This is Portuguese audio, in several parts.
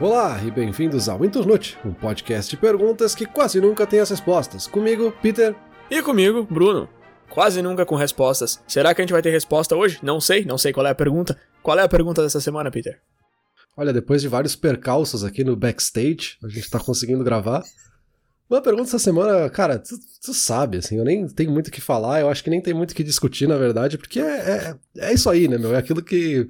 Olá e bem-vindos ao Internute, um podcast de perguntas que quase nunca tem as respostas. Comigo, Peter. E comigo, Bruno. Quase nunca com respostas. Será que a gente vai ter resposta hoje? Não sei, não sei qual é a pergunta. Qual é a pergunta dessa semana, Peter? Olha, depois de vários percalços aqui no backstage, a gente tá conseguindo gravar. Uma pergunta essa semana, cara, tu, tu, sabe, assim, eu nem tenho muito o que falar, eu acho que nem tem muito o que discutir, na verdade, porque é, é, é isso aí, né, meu? É aquilo que.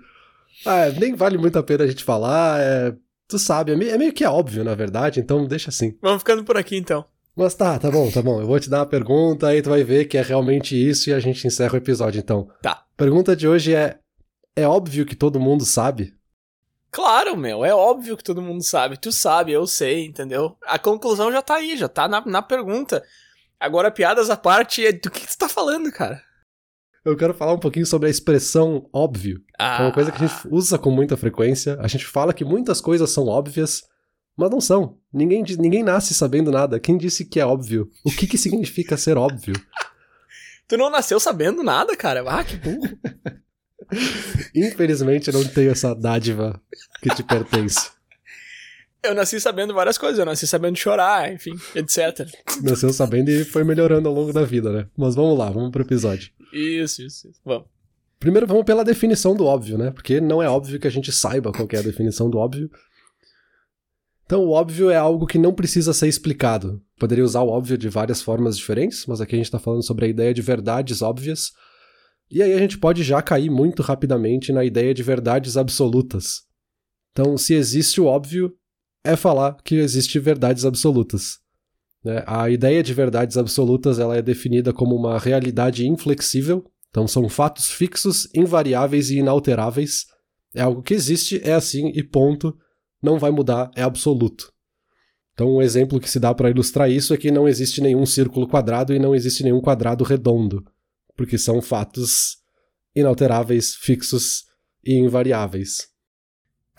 Ah, nem vale muito a pena a gente falar, é, tu sabe, é meio, é meio que óbvio, na verdade, então deixa assim. Vamos ficando por aqui então. Mas tá, tá bom, tá bom. Eu vou te dar uma pergunta, aí tu vai ver que é realmente isso e a gente encerra o episódio, então. Tá. Pergunta de hoje é: É óbvio que todo mundo sabe? Claro, meu, é óbvio que todo mundo sabe. Tu sabe, eu sei, entendeu? A conclusão já tá aí, já tá na, na pergunta. Agora, piadas à parte, é do que, que tu tá falando, cara? Eu quero falar um pouquinho sobre a expressão óbvio. Ah. É uma coisa que a gente ah. usa com muita frequência. A gente fala que muitas coisas são óbvias, mas não são. Ninguém, ninguém nasce sabendo nada. Quem disse que é óbvio? O que, que significa ser óbvio? tu não nasceu sabendo nada, cara. Ah, que burro. Infelizmente eu não tenho essa dádiva que te pertence. Eu nasci sabendo várias coisas, eu nasci sabendo chorar, enfim, etc. Nasceu sabendo e foi melhorando ao longo da vida, né? Mas vamos lá, vamos pro episódio. Isso, isso, isso. Vamos. Primeiro vamos pela definição do óbvio, né? Porque não é óbvio que a gente saiba qual é a definição do óbvio. Então, o óbvio é algo que não precisa ser explicado. Poderia usar o óbvio de várias formas diferentes, mas aqui a gente está falando sobre a ideia de verdades óbvias e aí a gente pode já cair muito rapidamente na ideia de verdades absolutas. Então, se existe o óbvio, é falar que existe verdades absolutas. Né? A ideia de verdades absolutas ela é definida como uma realidade inflexível, então são fatos fixos, invariáveis e inalteráveis. É algo que existe, é assim e ponto, não vai mudar, é absoluto. Então, um exemplo que se dá para ilustrar isso é que não existe nenhum círculo quadrado e não existe nenhum quadrado redondo porque são fatos inalteráveis, fixos e invariáveis.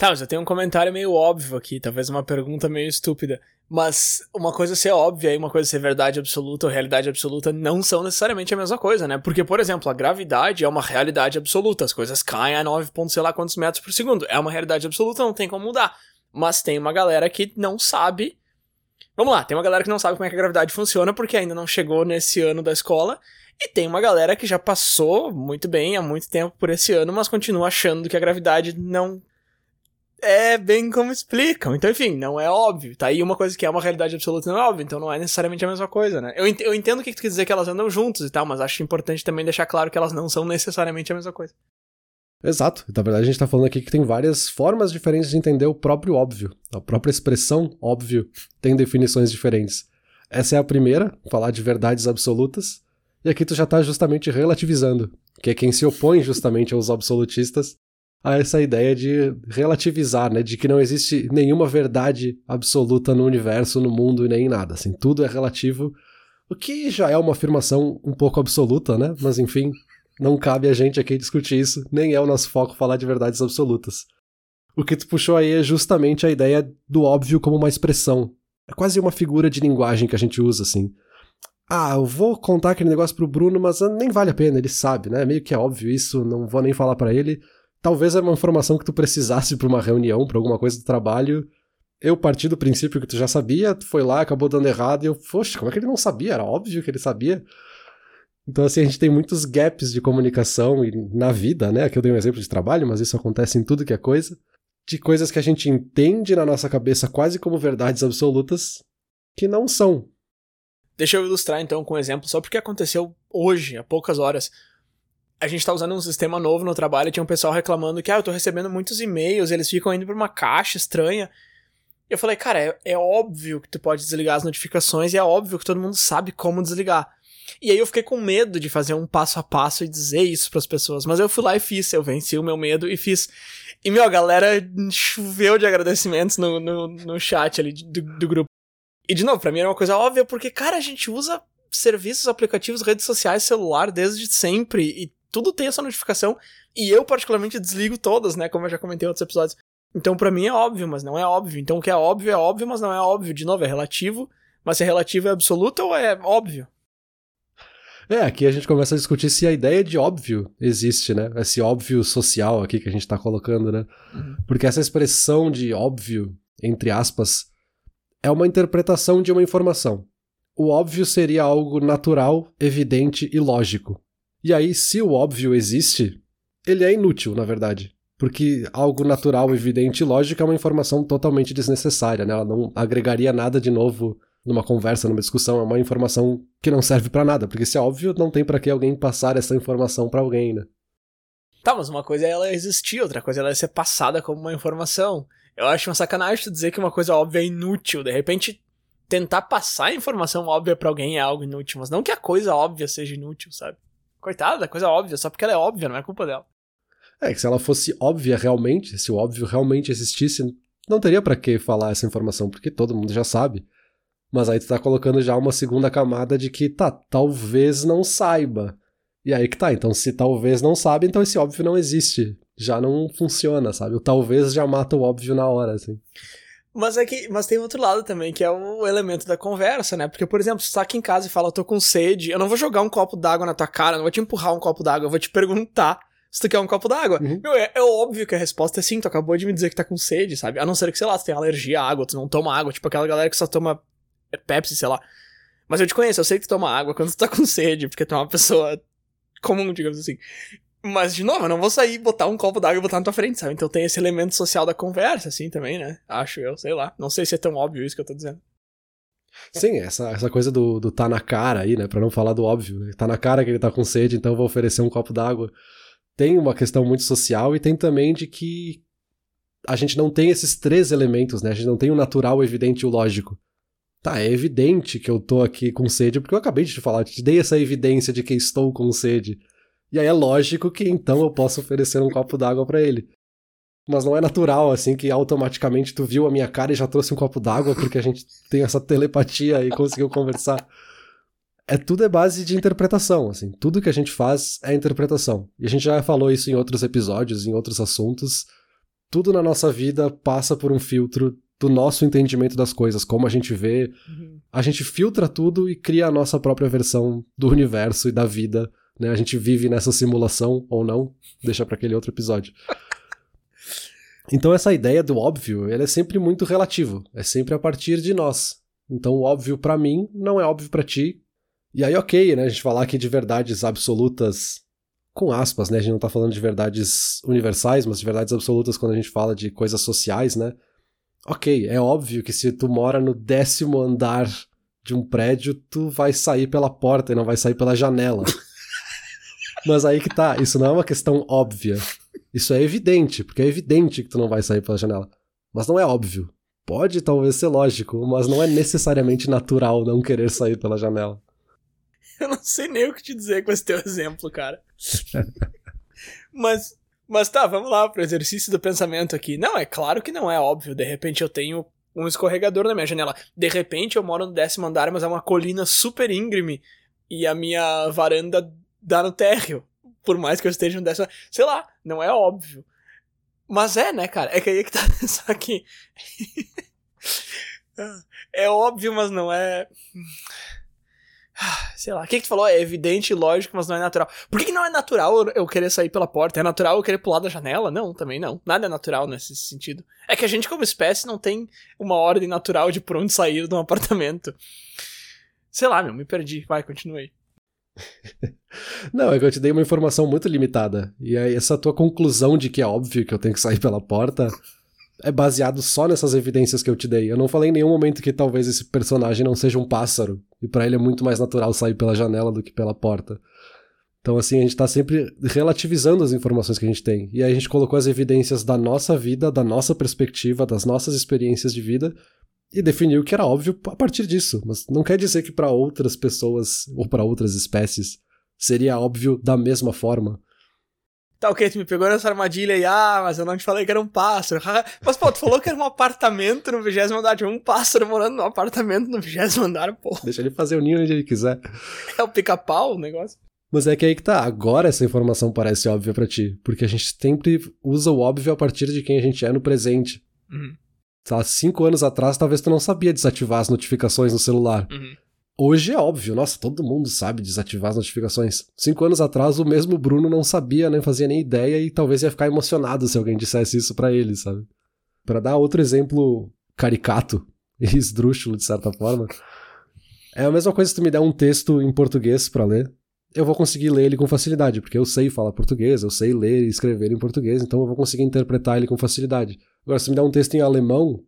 Tá, mas eu tenho um comentário meio óbvio aqui, talvez uma pergunta meio estúpida. Mas uma coisa ser óbvia e uma coisa ser verdade absoluta ou realidade absoluta não são necessariamente a mesma coisa, né? Porque, por exemplo, a gravidade é uma realidade absoluta, as coisas caem a 9 pontos sei lá quantos metros por segundo. É uma realidade absoluta, não tem como mudar. Mas tem uma galera que não sabe. Vamos lá, tem uma galera que não sabe como é que a gravidade funciona porque ainda não chegou nesse ano da escola e tem uma galera que já passou muito bem há muito tempo por esse ano, mas continua achando que a gravidade não é bem como explicam. Então, enfim, não é óbvio. Tá aí uma coisa que é uma realidade absoluta não é óbvio, então não é necessariamente a mesma coisa, né? Eu, ent eu entendo o que tu quer dizer que elas andam juntos e tal, mas acho importante também deixar claro que elas não são necessariamente a mesma coisa. Exato. Na verdade, a gente tá falando aqui que tem várias formas diferentes de entender o próprio óbvio. A própria expressão óbvio tem definições diferentes. Essa é a primeira, falar de verdades absolutas. E aqui tu já tá justamente relativizando, que é quem se opõe justamente aos absolutistas a essa ideia de relativizar, né, de que não existe nenhuma verdade absoluta no universo, no mundo e nem em nada, assim, tudo é relativo, o que já é uma afirmação um pouco absoluta, né? Mas enfim, não cabe a gente aqui discutir isso, nem é o nosso foco falar de verdades absolutas. O que tu puxou aí é justamente a ideia do óbvio como uma expressão. É quase uma figura de linguagem que a gente usa, assim ah, eu vou contar aquele negócio pro Bruno, mas nem vale a pena, ele sabe, né? Meio que é óbvio isso, não vou nem falar para ele. Talvez é uma informação que tu precisasse para uma reunião, para alguma coisa do trabalho. Eu parti do princípio que tu já sabia, tu foi lá, acabou dando errado, e eu, poxa, como é que ele não sabia? Era óbvio que ele sabia. Então, assim, a gente tem muitos gaps de comunicação e na vida, né? Aqui eu dei um exemplo de trabalho, mas isso acontece em tudo que é coisa. De coisas que a gente entende na nossa cabeça quase como verdades absolutas, que não são. Deixa eu ilustrar então com um exemplo, só porque aconteceu hoje, há poucas horas. A gente tá usando um sistema novo no trabalho tinha um pessoal reclamando que, ah, eu tô recebendo muitos e-mails, eles ficam indo pra uma caixa estranha. Eu falei, cara, é, é óbvio que tu pode desligar as notificações e é óbvio que todo mundo sabe como desligar. E aí eu fiquei com medo de fazer um passo a passo e dizer isso para as pessoas, mas eu fui lá e fiz, eu venci o meu medo e fiz. E, meu, a galera choveu de agradecimentos no, no, no chat ali do, do grupo. E de novo, pra mim era uma coisa óbvia, porque, cara, a gente usa serviços, aplicativos, redes sociais, celular desde sempre e tudo tem essa notificação. E eu, particularmente, desligo todas, né? Como eu já comentei em outros episódios. Então, para mim é óbvio, mas não é óbvio. Então, o que é óbvio é óbvio, mas não é óbvio. De novo, é relativo. Mas se é relativo é absoluto ou é óbvio? É, aqui a gente começa a discutir se a ideia de óbvio existe, né? Esse óbvio social aqui que a gente tá colocando, né? Uhum. Porque essa expressão de óbvio entre aspas, é uma interpretação de uma informação. O óbvio seria algo natural, evidente e lógico. E aí, se o óbvio existe, ele é inútil, na verdade. Porque algo natural, evidente e lógico é uma informação totalmente desnecessária, né? Ela não agregaria nada de novo numa conversa, numa discussão, é uma informação que não serve para nada, porque se é óbvio, não tem para que alguém passar essa informação para alguém, né? Tá, mas uma coisa é ela existir, outra coisa é ela ser passada como uma informação. Eu acho uma sacanagem tu dizer que uma coisa óbvia é inútil. De repente, tentar passar a informação óbvia para alguém é algo inútil, mas não que a coisa óbvia seja inútil, sabe? Coitada da coisa óbvia, só porque ela é óbvia, não é culpa dela. É, que se ela fosse óbvia realmente, se o óbvio realmente existisse, não teria para que falar essa informação, porque todo mundo já sabe. Mas aí tu tá colocando já uma segunda camada de que, tá, talvez não saiba. E aí que tá, então se talvez não sabe, então esse óbvio não existe. Já não funciona, sabe? O talvez já mata o óbvio na hora, assim. Mas é que, mas tem outro lado também, que é o elemento da conversa, né? Porque, por exemplo, se tu tá aqui em casa e fala, eu tô com sede, eu não vou jogar um copo d'água na tua cara, não vou te empurrar um copo d'água, eu vou te perguntar se tu quer um copo d'água. Uhum. Meu, é, é, óbvio que a resposta é sim, tu acabou de me dizer que tá com sede, sabe? A não ser que, sei lá, tu tem alergia à água, tu não toma água, tipo aquela galera que só toma Pepsi, sei lá. Mas eu te conheço, eu sei que tu toma água quando tu tá com sede, porque tu é uma pessoa comum, digamos assim. Mas, de novo, eu não vou sair, botar um copo d'água e botar na tua frente, sabe? Então tem esse elemento social da conversa, assim, também, né? Acho eu, sei lá. Não sei se é tão óbvio isso que eu tô dizendo. Sim, essa, essa coisa do, do tá na cara aí, né? Pra não falar do óbvio. Né? Tá na cara que ele tá com sede, então eu vou oferecer um copo d'água. Tem uma questão muito social e tem também de que a gente não tem esses três elementos, né? A gente não tem o natural, o evidente e o lógico. Tá, é evidente que eu tô aqui com sede, porque eu acabei de te falar, te dei essa evidência de que estou com sede. E aí é lógico que então eu posso oferecer um copo d'água para ele. Mas não é natural, assim, que automaticamente tu viu a minha cara e já trouxe um copo d'água porque a gente tem essa telepatia e conseguiu conversar. É tudo é base de interpretação, assim. Tudo que a gente faz é interpretação. E a gente já falou isso em outros episódios, em outros assuntos. Tudo na nossa vida passa por um filtro do nosso entendimento das coisas, como a gente vê. Uhum. A gente filtra tudo e cria a nossa própria versão do universo e da vida né? A gente vive nessa simulação ou não, deixa para aquele outro episódio. Então essa ideia do óbvio, ela é sempre muito relativo, é sempre a partir de nós. Então o óbvio para mim não é óbvio para ti. E aí OK, né, a gente falar aqui de verdades absolutas com aspas, né? A gente não tá falando de verdades universais, mas de verdades absolutas quando a gente fala de coisas sociais, né? Ok, é óbvio que se tu mora no décimo andar de um prédio, tu vai sair pela porta e não vai sair pela janela. Mas aí que tá, isso não é uma questão óbvia. Isso é evidente, porque é evidente que tu não vai sair pela janela. Mas não é óbvio. Pode talvez ser lógico, mas não é necessariamente natural não querer sair pela janela. Eu não sei nem o que te dizer com esse teu exemplo, cara. mas, mas tá, vamos lá pro exercício do pensamento aqui. Não, é claro que não é óbvio. De repente eu tenho um escorregador na minha janela. De repente eu moro no décimo andar, mas é uma colina super íngreme e a minha varanda dá no térreo. Por mais que eu esteja no décimo. Sei lá, não é óbvio. Mas é, né, cara? É que aí é que tá. Só que. é óbvio, mas não é. Sei lá, o que, que tu falou? É evidente, lógico, mas não é natural. Por que, que não é natural eu querer sair pela porta? É natural eu querer pular da janela? Não, também não. Nada é natural nesse sentido. É que a gente, como espécie, não tem uma ordem natural de por onde sair de um apartamento. Sei lá, meu, me perdi. Vai, continue. Não, é que eu te dei uma informação muito limitada. E aí, essa tua conclusão de que é óbvio que eu tenho que sair pela porta é baseado só nessas evidências que eu te dei. Eu não falei em nenhum momento que talvez esse personagem não seja um pássaro. E para ele é muito mais natural sair pela janela do que pela porta. Então, assim, a gente tá sempre relativizando as informações que a gente tem. E aí a gente colocou as evidências da nossa vida, da nossa perspectiva, das nossas experiências de vida, e definiu que era óbvio a partir disso, mas não quer dizer que para outras pessoas ou para outras espécies seria óbvio da mesma forma. Tá, ok, tu me pegou nessa armadilha e, ah, mas eu não te falei que era um pássaro. mas, pô, tu falou que era um apartamento no vigésimo andar. Tinha um pássaro morando num apartamento no vigésimo andar, pô. Deixa ele fazer o ninho onde ele quiser. É o pica-pau o negócio. Mas é que aí que tá, agora essa informação parece óbvia para ti, porque a gente sempre usa o óbvio a partir de quem a gente é no presente. Uhum há cinco anos atrás, talvez tu não sabia desativar as notificações no celular. Uhum. Hoje é óbvio, nossa, todo mundo sabe desativar as notificações. Cinco anos atrás, o mesmo Bruno não sabia, nem fazia nem ideia e talvez ia ficar emocionado se alguém dissesse isso para ele, sabe? Para dar outro exemplo caricato e esdrúxulo, de certa forma. É a mesma coisa se tu me der um texto em português para ler, eu vou conseguir ler ele com facilidade, porque eu sei falar português, eu sei ler e escrever em português, então eu vou conseguir interpretar ele com facilidade. Agora, se me der um texto em alemão,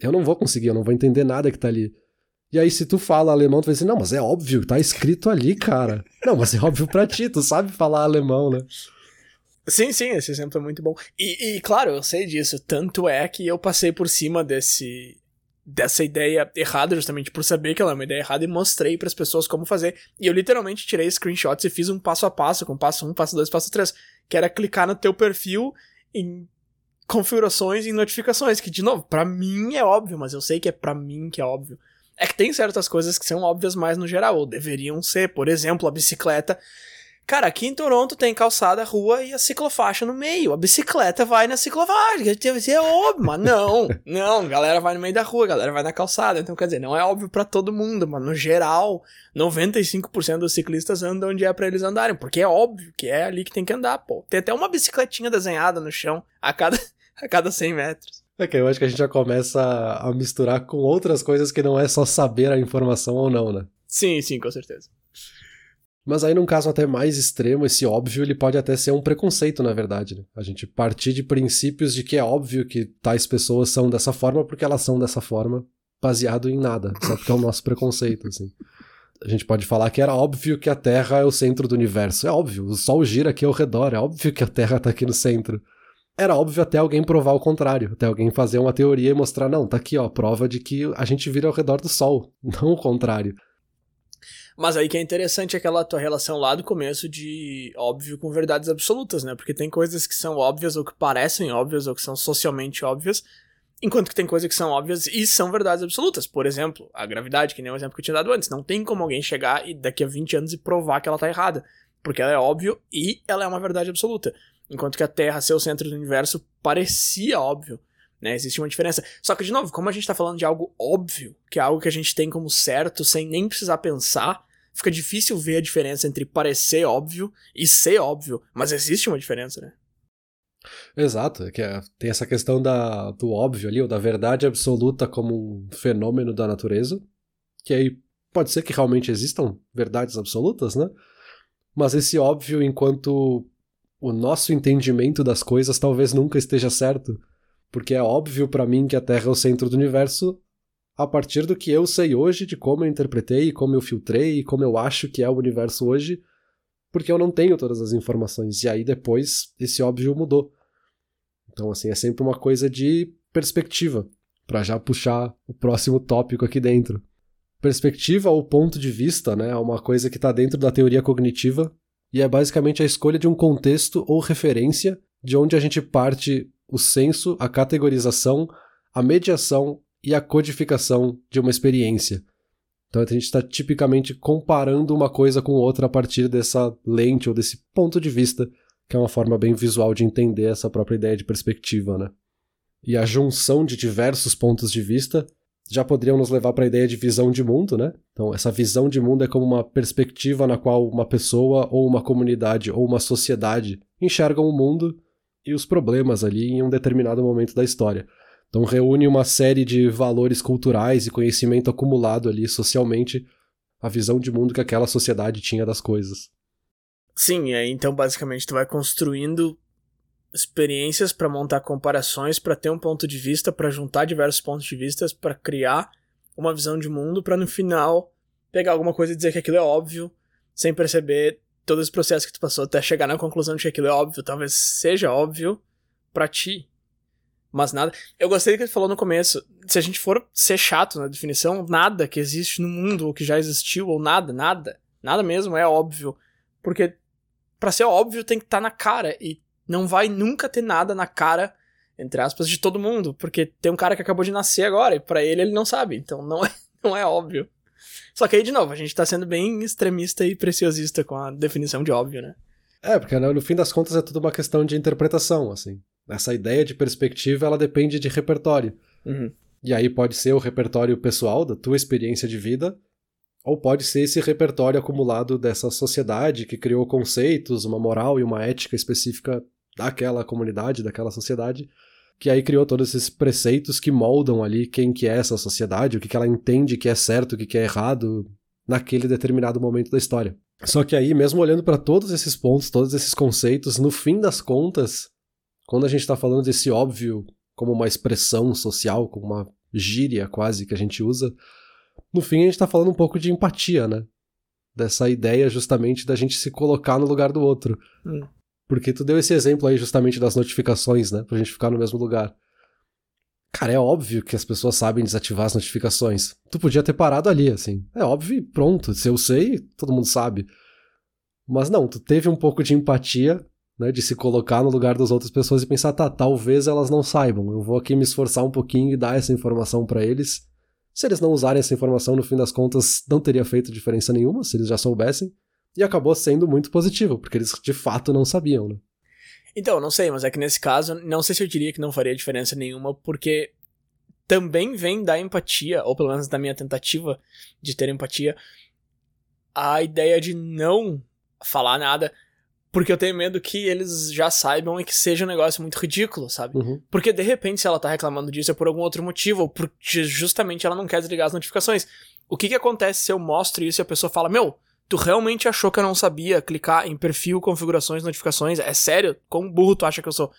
eu não vou conseguir, eu não vou entender nada que tá ali. E aí, se tu fala alemão, tu vai dizer, não, mas é óbvio, tá escrito ali, cara. Não, mas é óbvio pra ti, tu sabe falar alemão, né? Sim, sim, esse exemplo é muito bom. E, e, claro, eu sei disso. Tanto é que eu passei por cima desse dessa ideia errada, justamente por saber que ela é uma ideia errada, e mostrei para as pessoas como fazer. E eu literalmente tirei screenshots e fiz um passo a passo, com passo 1, um, passo 2, passo 3, que era clicar no teu perfil em configurações e notificações, que de novo, para mim é óbvio, mas eu sei que é para mim que é óbvio. É que tem certas coisas que são óbvias mais no geral, ou deveriam ser, por exemplo, a bicicleta Cara, aqui em Toronto tem calçada, rua e a ciclofaixa no meio. A bicicleta vai na ciclofaixa. É óbvio, mas não. Não, a galera vai no meio da rua, a galera vai na calçada. Então, quer dizer, não é óbvio para todo mundo, mas no geral, 95% dos ciclistas andam onde é pra eles andarem. Porque é óbvio que é ali que tem que andar, pô. Tem até uma bicicletinha desenhada no chão a cada, a cada 100 metros. É que eu acho que a gente já começa a misturar com outras coisas que não é só saber a informação ou não, né? Sim, sim, com certeza. Mas aí, num caso até mais extremo, esse óbvio ele pode até ser um preconceito, na verdade. Né? A gente partir de princípios de que é óbvio que tais pessoas são dessa forma porque elas são dessa forma, baseado em nada, só porque é o nosso preconceito, assim. A gente pode falar que era óbvio que a Terra é o centro do universo. É óbvio, o Sol gira aqui ao redor, é óbvio que a Terra tá aqui no centro. Era óbvio até alguém provar o contrário, até alguém fazer uma teoria e mostrar, não, tá aqui, ó, prova de que a gente vira ao redor do Sol, não o contrário. Mas aí que é interessante aquela tua relação lá do começo de óbvio com verdades absolutas, né? Porque tem coisas que são óbvias ou que parecem óbvias ou que são socialmente óbvias, enquanto que tem coisas que são óbvias e são verdades absolutas. Por exemplo, a gravidade, que nem o exemplo que eu tinha dado antes. Não tem como alguém chegar e daqui a 20 anos e provar que ela tá errada. Porque ela é óbvio e ela é uma verdade absoluta. Enquanto que a Terra ser o centro do universo parecia óbvio. Né, existe uma diferença. Só que, de novo, como a gente tá falando de algo óbvio, que é algo que a gente tem como certo, sem nem precisar pensar, fica difícil ver a diferença entre parecer óbvio e ser óbvio, mas existe uma diferença, né? Exato, é que é, tem essa questão da, do óbvio ali, ou da verdade absoluta como um fenômeno da natureza, que aí pode ser que realmente existam verdades absolutas, né? Mas esse óbvio, enquanto o nosso entendimento das coisas talvez nunca esteja certo, porque é óbvio para mim que a Terra é o centro do universo, a partir do que eu sei hoje, de como eu interpretei, como eu filtrei, como eu acho que é o universo hoje, porque eu não tenho todas as informações. E aí depois esse óbvio mudou. Então, assim, é sempre uma coisa de perspectiva, para já puxar o próximo tópico aqui dentro. Perspectiva ou ponto de vista, né, é uma coisa que está dentro da teoria cognitiva e é basicamente a escolha de um contexto ou referência de onde a gente parte o senso, a categorização, a mediação e a codificação de uma experiência. Então a gente está tipicamente comparando uma coisa com outra a partir dessa lente ou desse ponto de vista, que é uma forma bem visual de entender essa própria ideia de perspectiva, né? E a junção de diversos pontos de vista já poderiam nos levar para a ideia de visão de mundo, né? Então, essa visão de mundo é como uma perspectiva na qual uma pessoa, ou uma comunidade, ou uma sociedade enxergam o mundo e os problemas ali em um determinado momento da história. Então reúne uma série de valores culturais e conhecimento acumulado ali socialmente, a visão de mundo que aquela sociedade tinha das coisas. Sim, aí então basicamente tu vai construindo experiências para montar comparações, para ter um ponto de vista, para juntar diversos pontos de vista, para criar uma visão de mundo, para no final pegar alguma coisa e dizer que aquilo é óbvio, sem perceber todo esse processo que tu passou até chegar na conclusão de que aquilo é óbvio, talvez seja óbvio para ti, mas nada. Eu gostei do que ele falou no começo. Se a gente for ser chato na definição, nada que existe no mundo ou que já existiu, ou nada, nada, nada mesmo é óbvio. Porque para ser óbvio tem que estar tá na cara. E não vai nunca ter nada na cara, entre aspas, de todo mundo. Porque tem um cara que acabou de nascer agora e para ele ele não sabe. Então não é, não é óbvio. Só que aí, de novo, a gente tá sendo bem extremista e preciosista com a definição de óbvio, né? É, porque no fim das contas é tudo uma questão de interpretação, assim. Essa ideia de perspectiva, ela depende de repertório. Uhum. E aí pode ser o repertório pessoal da tua experiência de vida, ou pode ser esse repertório acumulado dessa sociedade que criou conceitos, uma moral e uma ética específica daquela comunidade, daquela sociedade. que aí criou todos esses preceitos que moldam ali quem que é essa sociedade, o que, que ela entende que é certo, o que, que é errado naquele determinado momento da história. Só que aí, mesmo olhando para todos esses pontos, todos esses conceitos, no fim das contas, quando a gente está falando desse óbvio como uma expressão social, como uma gíria quase que a gente usa, no fim a gente está falando um pouco de empatia, né? Dessa ideia justamente da gente se colocar no lugar do outro. Hum. Porque tu deu esse exemplo aí justamente das notificações, né? Pra gente ficar no mesmo lugar. Cara, é óbvio que as pessoas sabem desativar as notificações. Tu podia ter parado ali, assim. É óbvio e pronto. Se eu sei, todo mundo sabe. Mas não, tu teve um pouco de empatia, né? De se colocar no lugar das outras pessoas e pensar, tá, talvez elas não saibam. Eu vou aqui me esforçar um pouquinho e dar essa informação para eles. Se eles não usarem essa informação, no fim das contas, não teria feito diferença nenhuma, se eles já soubessem. E acabou sendo muito positivo, porque eles de fato não sabiam, né? Então, não sei, mas é que nesse caso, não sei se eu diria que não faria diferença nenhuma, porque também vem da empatia, ou pelo menos da minha tentativa de ter empatia, a ideia de não falar nada, porque eu tenho medo que eles já saibam e que seja um negócio muito ridículo, sabe? Uhum. Porque de repente, se ela tá reclamando disso é por algum outro motivo, ou porque justamente ela não quer desligar as notificações. O que que acontece se eu mostro isso e a pessoa fala, meu, Tu realmente achou que eu não sabia clicar em perfil, configurações, notificações? É sério? Quão burro tu acha que eu sou?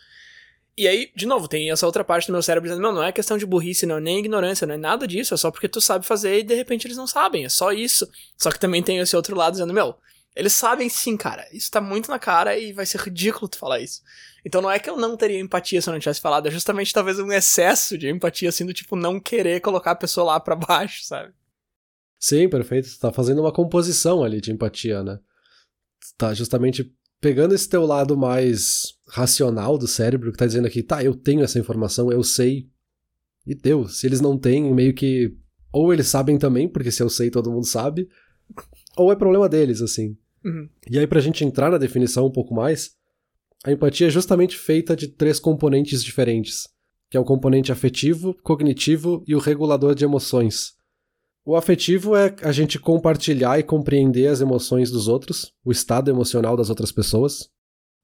E aí, de novo, tem essa outra parte do meu cérebro dizendo: não, não é questão de burrice, não, nem ignorância, não é nada disso, é só porque tu sabe fazer e de repente eles não sabem, é só isso. Só que também tem esse outro lado dizendo: meu, eles sabem sim, cara, isso tá muito na cara e vai ser ridículo tu falar isso. Então não é que eu não teria empatia se eu não tivesse falado, é justamente talvez um excesso de empatia, assim, do tipo não querer colocar a pessoa lá pra baixo, sabe? Sim, perfeito. Tu tá fazendo uma composição ali de empatia, né? Tu tá justamente pegando esse teu lado mais racional do cérebro, que tá dizendo aqui, tá, eu tenho essa informação, eu sei. E deu. Se eles não têm, meio que. Ou eles sabem também, porque se eu sei, todo mundo sabe. Ou é problema deles, assim. Uhum. E aí, pra gente entrar na definição um pouco mais, a empatia é justamente feita de três componentes diferentes, que é o componente afetivo, cognitivo e o regulador de emoções. O afetivo é a gente compartilhar e compreender as emoções dos outros, o estado emocional das outras pessoas.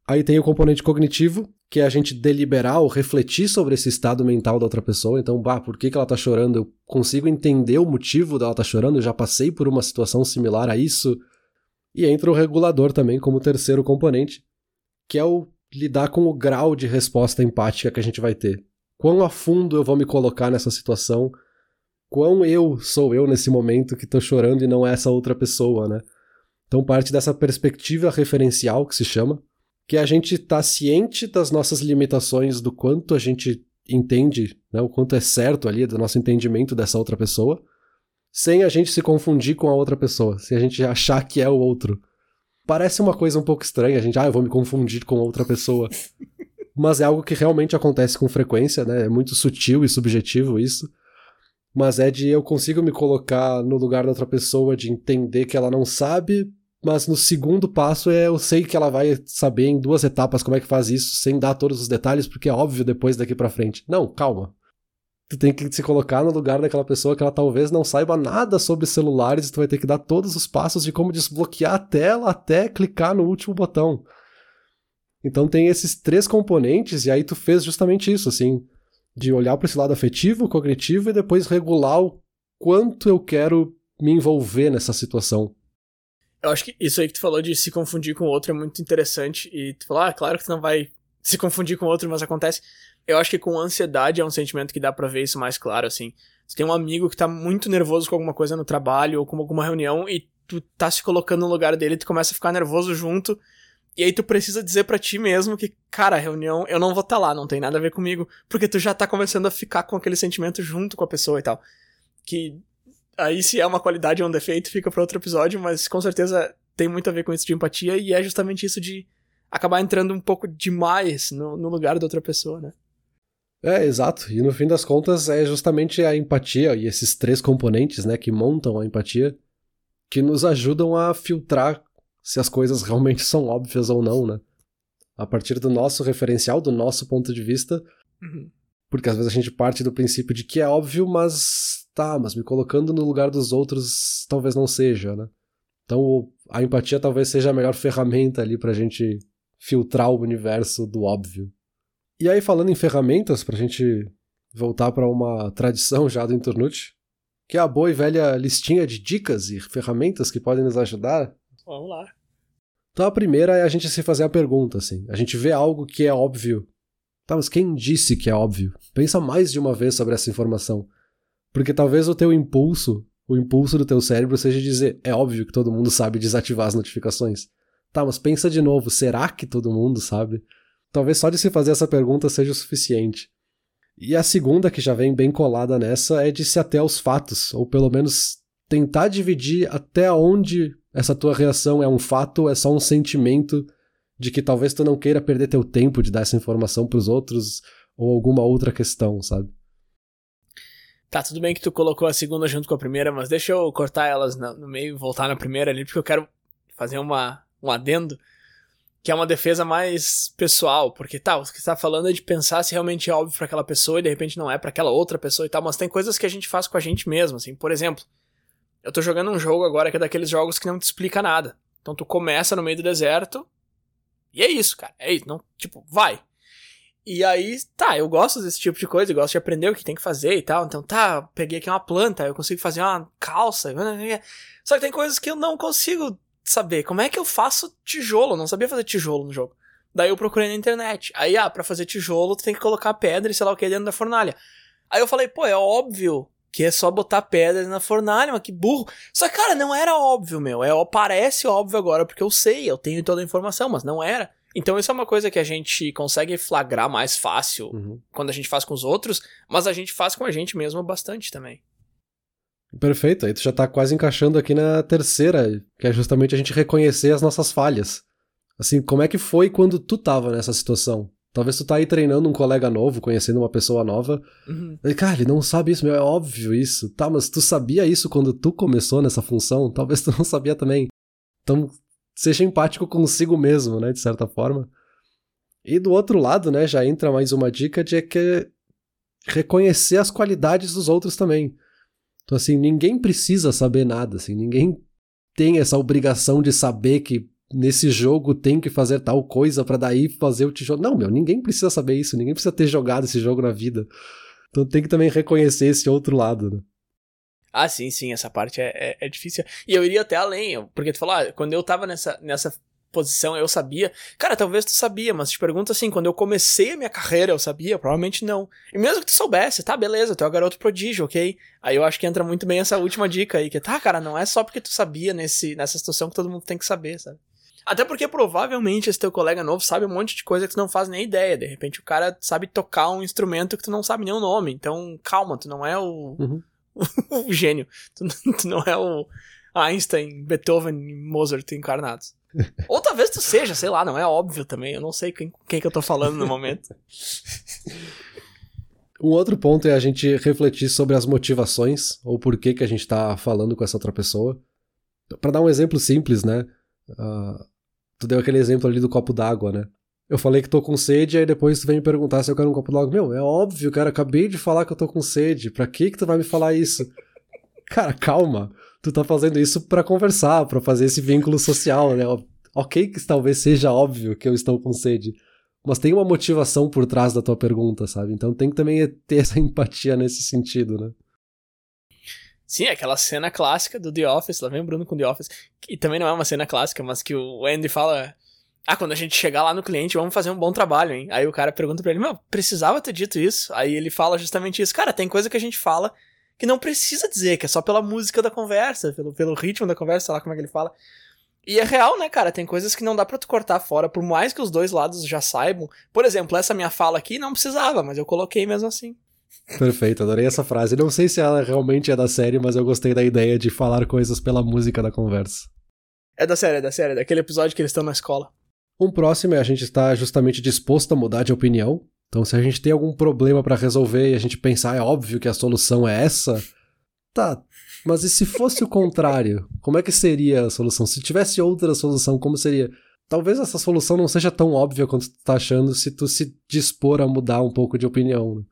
Aí tem o componente cognitivo, que é a gente deliberar ou refletir sobre esse estado mental da outra pessoa. Então, bah, por que, que ela tá chorando? Eu consigo entender o motivo dela tá chorando, eu já passei por uma situação similar a isso. E entra o regulador também como terceiro componente, que é o lidar com o grau de resposta empática que a gente vai ter. Quão a fundo eu vou me colocar nessa situação quão eu sou eu nesse momento que tô chorando e não é essa outra pessoa, né? Então parte dessa perspectiva referencial que se chama, que a gente tá ciente das nossas limitações, do quanto a gente entende, né, o quanto é certo ali do nosso entendimento dessa outra pessoa, sem a gente se confundir com a outra pessoa, sem a gente achar que é o outro. Parece uma coisa um pouco estranha, a gente, ah, eu vou me confundir com outra pessoa. Mas é algo que realmente acontece com frequência, né? É muito sutil e subjetivo isso mas é de eu consigo me colocar no lugar da outra pessoa, de entender que ela não sabe, mas no segundo passo é eu sei que ela vai saber em duas etapas como é que faz isso, sem dar todos os detalhes, porque é óbvio depois daqui para frente. Não, calma. Tu tem que se colocar no lugar daquela pessoa que ela talvez não saiba nada sobre celulares, e tu vai ter que dar todos os passos de como desbloquear a tela até clicar no último botão. Então tem esses três componentes, e aí tu fez justamente isso, assim de olhar para esse lado afetivo, cognitivo e depois regular o quanto eu quero me envolver nessa situação. Eu acho que isso aí que tu falou de se confundir com o outro é muito interessante e tu falou, ah, claro que tu não vai se confundir com o outro, mas acontece. Eu acho que com ansiedade é um sentimento que dá para ver isso mais claro, assim. Tu tem um amigo que tá muito nervoso com alguma coisa no trabalho ou com alguma reunião e tu tá se colocando no lugar dele, tu começa a ficar nervoso junto e aí tu precisa dizer para ti mesmo que, cara, a reunião, eu não vou estar tá lá, não tem nada a ver comigo, porque tu já tá começando a ficar com aquele sentimento junto com a pessoa e tal. Que aí se é uma qualidade ou um defeito fica para outro episódio, mas com certeza tem muito a ver com isso de empatia e é justamente isso de acabar entrando um pouco demais no, no lugar da outra pessoa, né? É, exato. E no fim das contas é justamente a empatia e esses três componentes, né, que montam a empatia, que nos ajudam a filtrar se as coisas realmente são óbvias ou não, né? A partir do nosso referencial, do nosso ponto de vista. Uhum. Porque às vezes a gente parte do princípio de que é óbvio, mas tá, mas me colocando no lugar dos outros talvez não seja, né? Então a empatia talvez seja a melhor ferramenta ali pra gente filtrar o universo do óbvio. E aí, falando em ferramentas, pra gente voltar para uma tradição já do Internute, que é a boa e velha listinha de dicas e ferramentas que podem nos ajudar. Vamos lá. Então a primeira é a gente se fazer a pergunta, assim. A gente vê algo que é óbvio. Tá, mas quem disse que é óbvio? Pensa mais de uma vez sobre essa informação. Porque talvez o teu impulso, o impulso do teu cérebro seja dizer, é óbvio que todo mundo sabe desativar as notificações. Tá, mas pensa de novo, será que todo mundo sabe? Talvez só de se fazer essa pergunta seja o suficiente. E a segunda, que já vem bem colada nessa, é de se até aos fatos, ou pelo menos tentar dividir até onde essa tua reação é um fato ou é só um sentimento de que talvez tu não queira perder teu tempo de dar essa informação para os outros ou alguma outra questão, sabe? Tá, tudo bem que tu colocou a segunda junto com a primeira, mas deixa eu cortar elas no meio e voltar na primeira ali, porque eu quero fazer uma, um adendo que é uma defesa mais pessoal, porque tá, o que você tá falando é de pensar se realmente é óbvio para aquela pessoa e de repente não é para aquela outra pessoa e tal, mas tem coisas que a gente faz com a gente mesmo, assim, por exemplo, eu tô jogando um jogo agora que é daqueles jogos que não te explica nada. Então tu começa no meio do deserto e é isso, cara, é isso, não, tipo, vai. E aí, tá, eu gosto desse tipo de coisa, eu gosto de aprender o que tem que fazer e tal. Então, tá, peguei aqui uma planta, eu consigo fazer uma calça. Só que tem coisas que eu não consigo saber como é que eu faço tijolo. Eu não sabia fazer tijolo no jogo. Daí eu procurei na internet. Aí, ah, pra fazer tijolo, tu tem que colocar pedra e sei lá o que dentro da fornalha. Aí eu falei, pô, é óbvio que é só botar pedra na fornalha, mas que burro. Só que, cara, não era óbvio, meu. É, parece óbvio agora porque eu sei, eu tenho toda a informação, mas não era. Então isso é uma coisa que a gente consegue flagrar mais fácil uhum. quando a gente faz com os outros, mas a gente faz com a gente mesmo bastante também. Perfeito, aí tu já tá quase encaixando aqui na terceira, que é justamente a gente reconhecer as nossas falhas. Assim, como é que foi quando tu tava nessa situação? Talvez tu tá aí treinando um colega novo, conhecendo uma pessoa nova. Uhum. E, cara, ele não sabe isso, meu, é óbvio isso. Tá, mas tu sabia isso quando tu começou nessa função? Talvez tu não sabia também. Então, seja empático consigo mesmo, né, de certa forma. E do outro lado, né, já entra mais uma dica de que reconhecer as qualidades dos outros também. Então, assim, ninguém precisa saber nada, assim, ninguém tem essa obrigação de saber que nesse jogo tem que fazer tal coisa para daí fazer o tijolo. Não, meu, ninguém precisa saber isso, ninguém precisa ter jogado esse jogo na vida. Então tem que também reconhecer esse outro lado, né? Ah, sim, sim, essa parte é, é, é difícil. E eu iria até além, porque tu falou, ah, quando eu tava nessa, nessa posição eu sabia. Cara, talvez tu sabia, mas te pergunto assim, quando eu comecei a minha carreira eu sabia? Provavelmente não. E mesmo que tu soubesse, tá, beleza, tu é o garoto prodígio, ok? Aí eu acho que entra muito bem essa última dica aí, que tá, cara, não é só porque tu sabia nesse, nessa situação que todo mundo tem que saber, sabe? Até porque provavelmente esse teu colega novo sabe um monte de coisa que tu não faz nem ideia. De repente o cara sabe tocar um instrumento que tu não sabe nem o nome. Então, calma, tu não é o, uhum. o gênio. Tu, tu não é o Einstein, Beethoven e Mozart encarnados. Ou talvez tu seja, sei lá, não é óbvio também. Eu não sei quem, quem que eu tô falando no momento. Um outro ponto é a gente refletir sobre as motivações, ou por que, que a gente tá falando com essa outra pessoa. Para dar um exemplo simples, né? Uh, tu deu aquele exemplo ali do copo d'água, né? Eu falei que tô com sede, aí depois tu vem me perguntar se eu quero um copo d'água. Meu, é óbvio, cara, acabei de falar que eu tô com sede. Pra que que tu vai me falar isso? cara, calma tu tá fazendo isso para conversar, para fazer esse vínculo social, né? Ok que talvez seja óbvio que eu estou com sede, mas tem uma motivação por trás da tua pergunta, sabe? Então tem que também ter essa empatia nesse sentido, né? Sim, aquela cena clássica do The Office, lá vem o Bruno com The Office, que também não é uma cena clássica, mas que o Andy fala ah, quando a gente chegar lá no cliente, vamos fazer um bom trabalho, hein? Aí o cara pergunta pra ele, meu, precisava ter dito isso? Aí ele fala justamente isso. Cara, tem coisa que a gente fala que não precisa dizer, que é só pela música da conversa, pelo, pelo ritmo da conversa, sei lá como é que ele fala. E é real, né, cara? Tem coisas que não dá para tu cortar fora, por mais que os dois lados já saibam. Por exemplo, essa minha fala aqui não precisava, mas eu coloquei mesmo assim. Perfeito, adorei essa frase. Não sei se ela realmente é da série, mas eu gostei da ideia de falar coisas pela música da conversa. É da série, é da série, é daquele episódio que eles estão na escola. Um próximo é a gente estar justamente disposto a mudar de opinião, então, se a gente tem algum problema para resolver e a gente pensar, é óbvio que a solução é essa, tá. Mas e se fosse o contrário? Como é que seria a solução? Se tivesse outra solução, como seria? Talvez essa solução não seja tão óbvia quanto tu tá achando se tu se dispor a mudar um pouco de opinião. Né?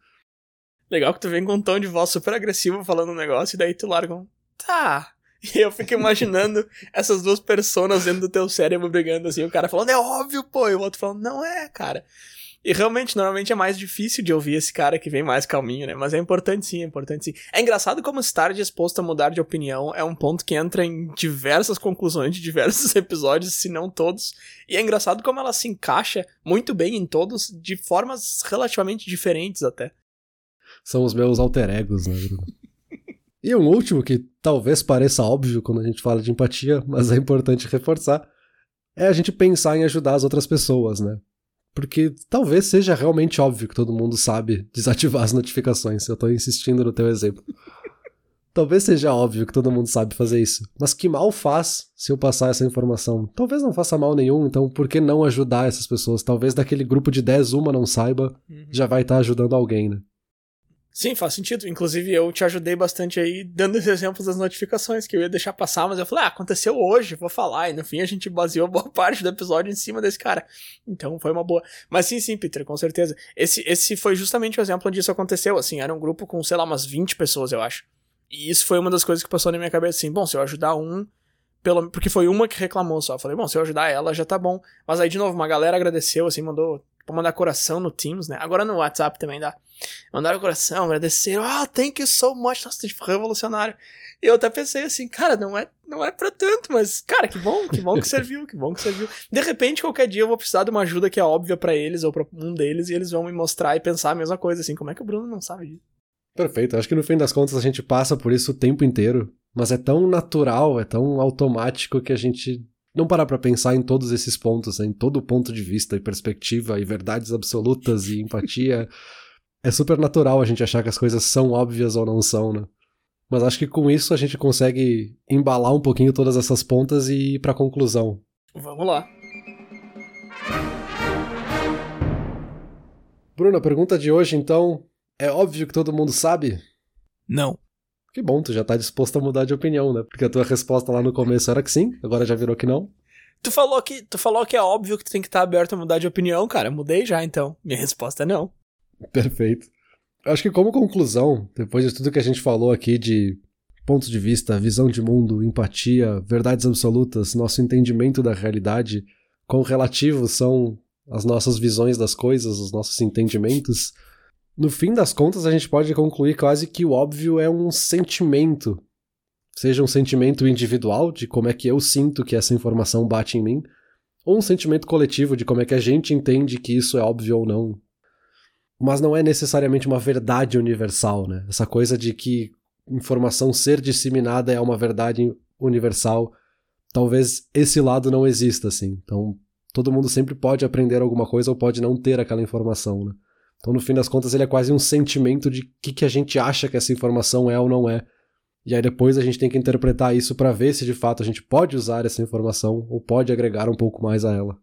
Legal que tu vem com um tom de voz super agressivo falando um negócio e daí tu larga um. Tá. E eu fico imaginando essas duas personas dentro do teu cérebro brigando assim, o cara falando, é óbvio, pô, e o outro falando, não é, cara. E realmente, normalmente é mais difícil de ouvir esse cara que vem mais calminho, né? Mas é importante sim, é importante sim. É engraçado como estar disposto a mudar de opinião é um ponto que entra em diversas conclusões de diversos episódios, se não todos. E é engraçado como ela se encaixa muito bem em todos, de formas relativamente diferentes até. São os meus alter egos, né, e um último que talvez pareça óbvio quando a gente fala de empatia, mas é importante reforçar, é a gente pensar em ajudar as outras pessoas, né? Porque talvez seja realmente óbvio que todo mundo sabe desativar as notificações. Eu tô insistindo no teu exemplo. talvez seja óbvio que todo mundo sabe fazer isso. Mas que mal faz se eu passar essa informação? Talvez não faça mal nenhum, então por que não ajudar essas pessoas? Talvez daquele grupo de 10 uma não saiba, uhum. já vai estar tá ajudando alguém, né? Sim, faz sentido. Inclusive, eu te ajudei bastante aí, dando os exemplos das notificações que eu ia deixar passar, mas eu falei, ah, aconteceu hoje, vou falar. E no fim a gente baseou boa parte do episódio em cima desse cara. Então foi uma boa. Mas sim, sim, Peter, com certeza. Esse, esse foi justamente o exemplo onde isso aconteceu. Assim, era um grupo com, sei lá, umas 20 pessoas, eu acho. E isso foi uma das coisas que passou na minha cabeça, assim, bom, se eu ajudar um, pelo, porque foi uma que reclamou só. Eu falei, bom, se eu ajudar ela já tá bom. Mas aí, de novo, uma galera agradeceu, assim, mandou pra mandar coração no Teams, né? Agora no WhatsApp também dá. Mandaram coração, agradeceram, ah, oh, thank you so much, nossa, tipo, revolucionário. E eu até pensei assim, cara, não é, não é pra tanto, mas, cara, que bom, que bom que serviu, que bom que serviu. De repente, qualquer dia eu vou precisar de uma ajuda que é óbvia para eles, ou pra um deles, e eles vão me mostrar e pensar a mesma coisa, assim, como é que o Bruno não sabe disso? Perfeito, acho que no fim das contas a gente passa por isso o tempo inteiro, mas é tão natural, é tão automático que a gente não parar para pensar em todos esses pontos, né? em todo ponto de vista e perspectiva e verdades absolutas e empatia. é super natural a gente achar que as coisas são óbvias ou não são, né? Mas acho que com isso a gente consegue embalar um pouquinho todas essas pontas e ir para conclusão. Vamos lá. Bruno, a pergunta de hoje então é óbvio que todo mundo sabe? Não. Que bom, tu já tá disposto a mudar de opinião, né? Porque a tua resposta lá no começo era que sim, agora já virou que não. Tu falou que, tu falou que é óbvio que tu tem que estar tá aberto a mudar de opinião, cara. Mudei já, então. Minha resposta é não. Perfeito. Acho que como conclusão, depois de tudo que a gente falou aqui de pontos de vista, visão de mundo, empatia, verdades absolutas, nosso entendimento da realidade, quão relativos são as nossas visões das coisas, os nossos entendimentos, no fim das contas, a gente pode concluir quase que o óbvio é um sentimento. Seja um sentimento individual, de como é que eu sinto que essa informação bate em mim, ou um sentimento coletivo, de como é que a gente entende que isso é óbvio ou não. Mas não é necessariamente uma verdade universal, né? Essa coisa de que informação ser disseminada é uma verdade universal. Talvez esse lado não exista, assim. Então, todo mundo sempre pode aprender alguma coisa ou pode não ter aquela informação, né? Então, no fim das contas, ele é quase um sentimento de o que, que a gente acha que essa informação é ou não é. E aí depois a gente tem que interpretar isso para ver se de fato a gente pode usar essa informação ou pode agregar um pouco mais a ela.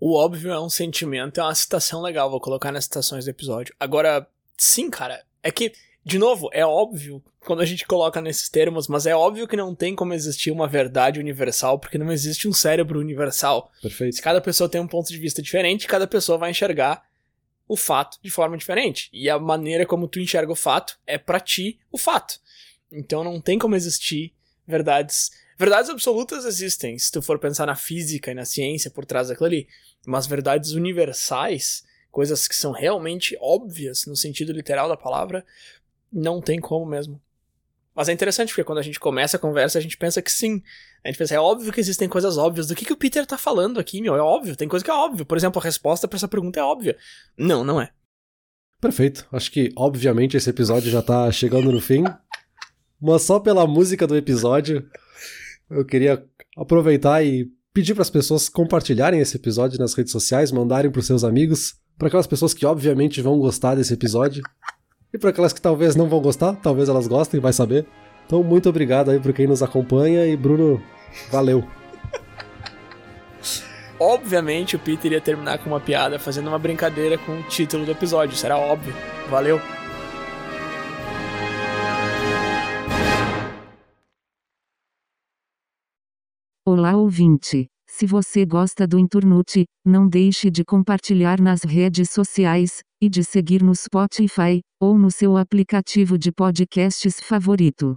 O óbvio é um sentimento, é uma citação legal, vou colocar nas citações do episódio. Agora, sim, cara, é que, de novo, é óbvio quando a gente coloca nesses termos, mas é óbvio que não tem como existir uma verdade universal, porque não existe um cérebro universal. Perfeito. Se cada pessoa tem um ponto de vista diferente, cada pessoa vai enxergar o fato de forma diferente. E a maneira como tu enxerga o fato é para ti o fato. Então não tem como existir verdades. Verdades absolutas existem, se tu for pensar na física e na ciência por trás daquilo ali. Mas verdades universais, coisas que são realmente óbvias no sentido literal da palavra, não tem como mesmo. Mas é interessante porque quando a gente começa a conversa, a gente pensa que sim. A gente pensa, é óbvio que existem coisas óbvias. Do que, que o Peter tá falando aqui, meu? É óbvio, tem coisa que é óbvio. Por exemplo, a resposta para essa pergunta é óbvia. Não, não é. Perfeito. Acho que, obviamente, esse episódio já tá chegando no fim. Mas só pela música do episódio, eu queria aproveitar e pedir para as pessoas compartilharem esse episódio nas redes sociais, mandarem para seus amigos, para aquelas pessoas que obviamente vão gostar desse episódio. E para aquelas que talvez não vão gostar, talvez elas gostem, vai saber. Então, muito obrigado aí por quem nos acompanha e Bruno, valeu. Obviamente o Peter ia terminar com uma piada, fazendo uma brincadeira com o título do episódio, será óbvio. Valeu. Olá ouvinte. Se você gosta do Inturnute, não deixe de compartilhar nas redes sociais, e de seguir no Spotify, ou no seu aplicativo de podcasts favorito.